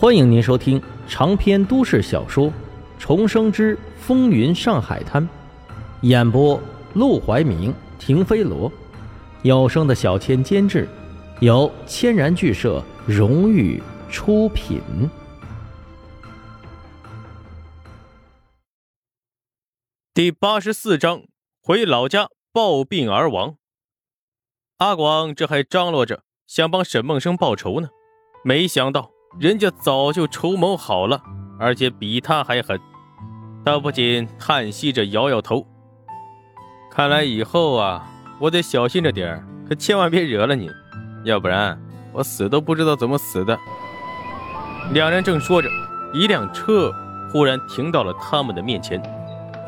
欢迎您收听长篇都市小说《重生之风云上海滩》，演播：陆怀明、停飞罗，有声的小千监制，由千然剧社荣誉出品。第八十四章：回老家暴病而亡。阿广这还张罗着想帮沈梦生报仇呢，没想到。人家早就筹谋好了，而且比他还狠。他不仅叹息着摇摇头，看来以后啊，我得小心着点可千万别惹了你，要不然我死都不知道怎么死的。两人正说着，一辆车忽然停到了他们的面前，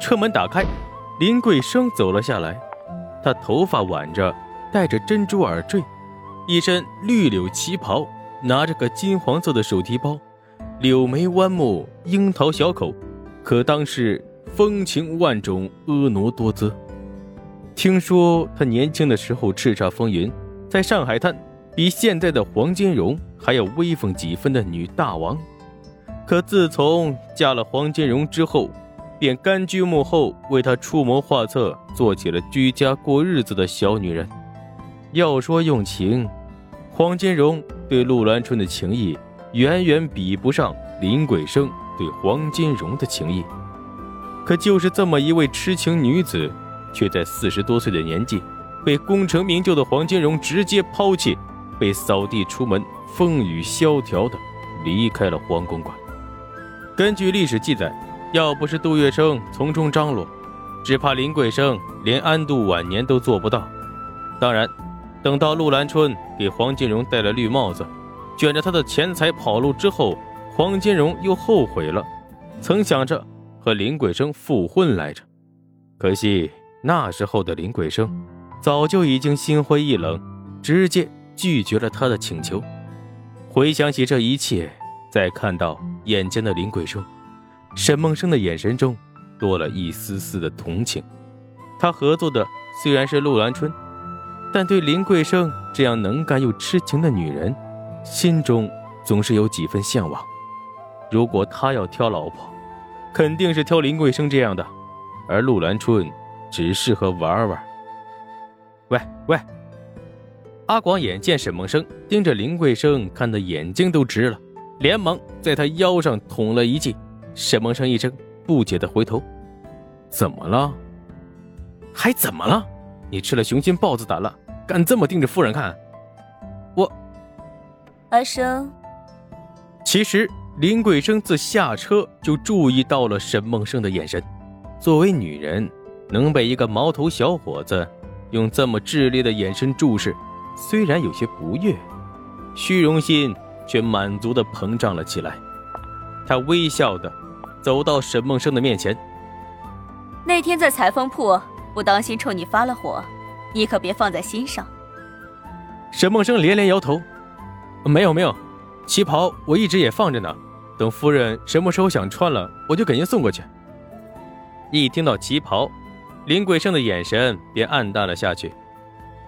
车门打开，林桂生走了下来。他头发挽着，戴着珍珠耳坠，一身绿柳旗袍。拿着个金黄色的手提包，柳眉弯目，樱桃小口，可当是风情万种，婀娜多姿。听说他年轻的时候叱咤风云，在上海滩比现在的黄金荣还要威风几分的女大王。可自从嫁了黄金荣之后，便甘居幕后，为他出谋划策，做起了居家过日子的小女人。要说用情，黄金荣。对陆兰春的情谊远远比不上林桂生对黄金荣的情谊，可就是这么一位痴情女子，却在四十多岁的年纪被功成名就的黄金荣直接抛弃，被扫地出门，风雨萧条的离开了黄公馆。根据历史记载，要不是杜月笙从中张罗，只怕林桂生连安度晚年都做不到。当然。等到陆兰春给黄金荣戴了绿帽子，卷着他的钱财跑路之后，黄金荣又后悔了，曾想着和林桂生复婚来着。可惜那时候的林桂生早就已经心灰意冷，直接拒绝了他的请求。回想起这一切，再看到眼前的林桂生，沈梦生的眼神中多了一丝丝的同情。他合作的虽然是陆兰春。但对林桂生这样能干又痴情的女人，心中总是有几分向往。如果他要挑老婆，肯定是挑林桂生这样的，而陆兰春只适合玩玩。喂喂！阿广眼见沈梦生盯着林桂生看的眼睛都直了，连忙在他腰上捅了一记。沈梦生一怔，不解的回头：“怎么了？还怎么了？你吃了雄心豹子胆了？”敢这么盯着夫人看，我阿生。其实林桂生自下车就注意到了沈梦生的眼神。作为女人，能被一个毛头小伙子用这么炽烈的眼神注视，虽然有些不悦，虚荣心却满足的膨胀了起来。他微笑的走到沈梦生的面前。那天在裁缝铺，不当心冲你发了火。你可别放在心上。沈梦生连连摇头：“没有没有，旗袍我一直也放着呢，等夫人什么时候想穿了，我就给您送过去。”一听到旗袍，林桂生的眼神便暗淡了下去。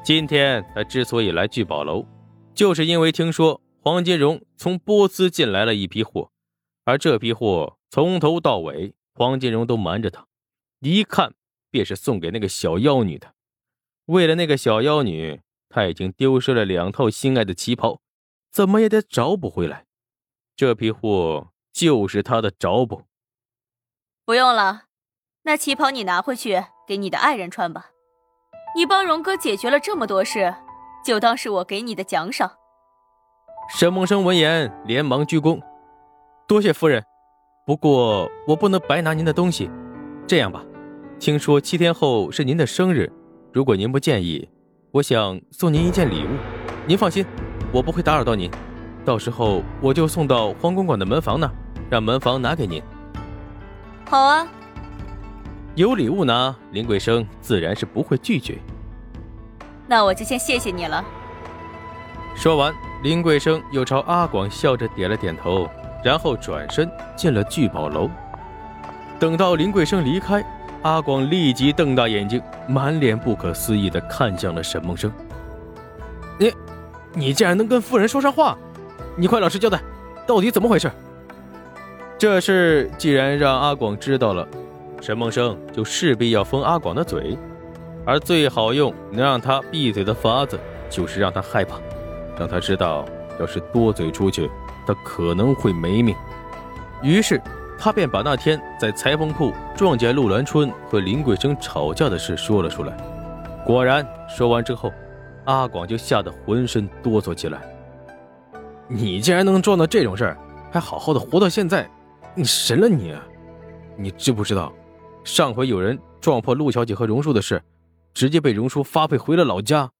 今天他之所以来聚宝楼，就是因为听说黄金荣从波斯进来了一批货，而这批货从头到尾黄金荣都瞒着他，一看便是送给那个小妖女的。为了那个小妖女，他已经丢失了两套心爱的旗袍，怎么也得找补回来。这批货就是他的找补。不用了，那旗袍你拿回去给你的爱人穿吧。你帮荣哥解决了这么多事，就当是我给你的奖赏。沈梦生闻言连忙鞠躬，多谢夫人。不过我不能白拿您的东西。这样吧，听说七天后是您的生日。如果您不介意，我想送您一件礼物。您放心，我不会打扰到您。到时候我就送到黄公馆的门房那，让门房拿给您。好啊，有礼物拿，林桂生自然是不会拒绝。那我就先谢谢你了。说完，林桂生又朝阿广笑着点了点头，然后转身进了聚宝楼。等到林桂生离开。阿广立即瞪大眼睛，满脸不可思议地看向了沈梦生。“你，你竟然能跟夫人说上话？你快老实交代，到底怎么回事？这事既然让阿广知道了，沈梦生就势必要封阿广的嘴，而最好用能让他闭嘴的法子，就是让他害怕，让他知道，要是多嘴出去，他可能会没命。于是，他便把那天在裁缝铺撞见陆兰春和林桂生吵架的事说了出来。果然，说完之后，阿广就吓得浑身哆嗦起来。你竟然能撞到这种事儿，还好好的活到现在，你神了你！你知不知道，上回有人撞破陆小姐和荣叔的事，直接被荣叔发配回了老家。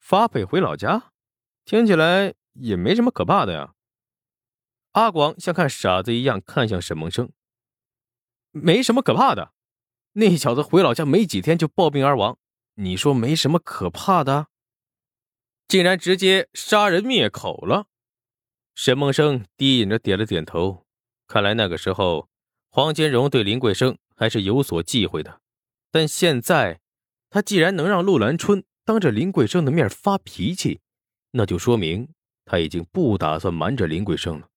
发配回老家，听起来也没什么可怕的呀。阿广像看傻子一样看向沈梦生，没什么可怕的。那小子回老家没几天就暴病而亡，你说没什么可怕的？竟然直接杀人灭口了！沈梦生低吟着点了点头。看来那个时候黄金荣对林桂生还是有所忌讳的，但现在他既然能让陆兰春当着林桂生的面发脾气，那就说明他已经不打算瞒着林桂生了。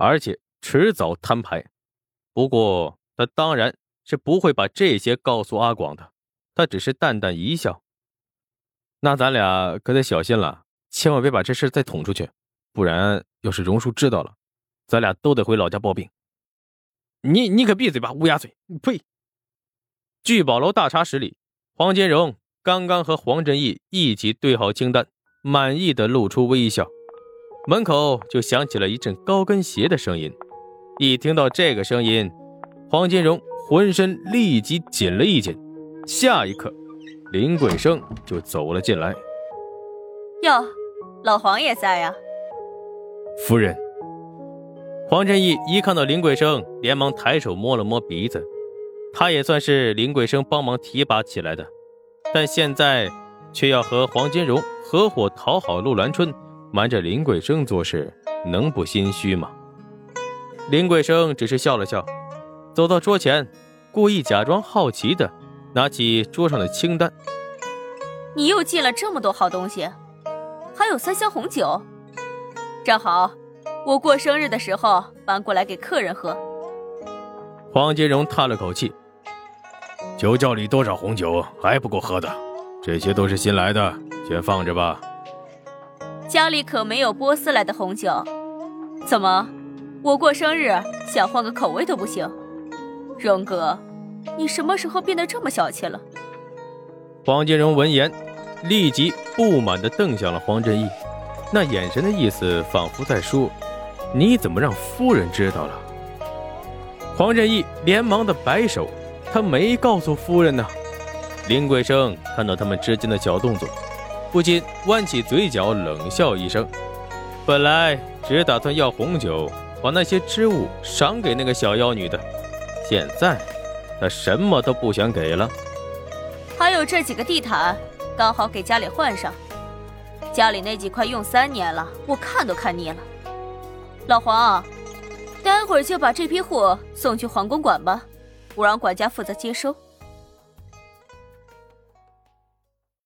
而且迟早摊牌，不过他当然是不会把这些告诉阿广的。他只是淡淡一笑：“那咱俩可得小心了，千万别把这事再捅出去，不然要是荣叔知道了，咱俩都得回老家报病。”你你可闭嘴吧，乌鸦嘴！呸！聚宝楼大茶室里，黄金荣刚刚和黄振义一起对好清单，满意的露出微笑。门口就响起了一阵高跟鞋的声音，一听到这个声音，黄金荣浑身立即紧了一紧。下一刻，林桂生就走了进来。哟，老黄也在呀。夫人。黄振义一看到林桂生，连忙抬手摸了摸鼻子。他也算是林桂生帮忙提拔起来的，但现在却要和黄金荣合伙讨好陆兰春。瞒着林桂生做事，能不心虚吗？林桂生只是笑了笑，走到桌前，故意假装好奇的拿起桌上的清单。你又寄了这么多好东西，还有三箱红酒，正好我过生日的时候搬过来给客人喝。黄金荣叹了口气：“酒窖里多少红酒还不够喝的，这些都是新来的，先放着吧。”家里可没有波斯来的红酒，怎么，我过生日想换个口味都不行？荣哥，你什么时候变得这么小气了？黄金荣闻言，立即不满地瞪向了黄振义，那眼神的意思仿佛在说：“你怎么让夫人知道了？”黄振义连忙的摆手：“他没告诉夫人呢。”林桂生看到他们之间的小动作。不禁弯起嘴角，冷笑一声。本来只打算要红酒，把那些织物赏给那个小妖女的，现在他什么都不想给了。还有这几个地毯，刚好给家里换上。家里那几块用三年了，我看都看腻了。老黄，待会儿就把这批货送去皇宫馆吧，我让管家负责接收。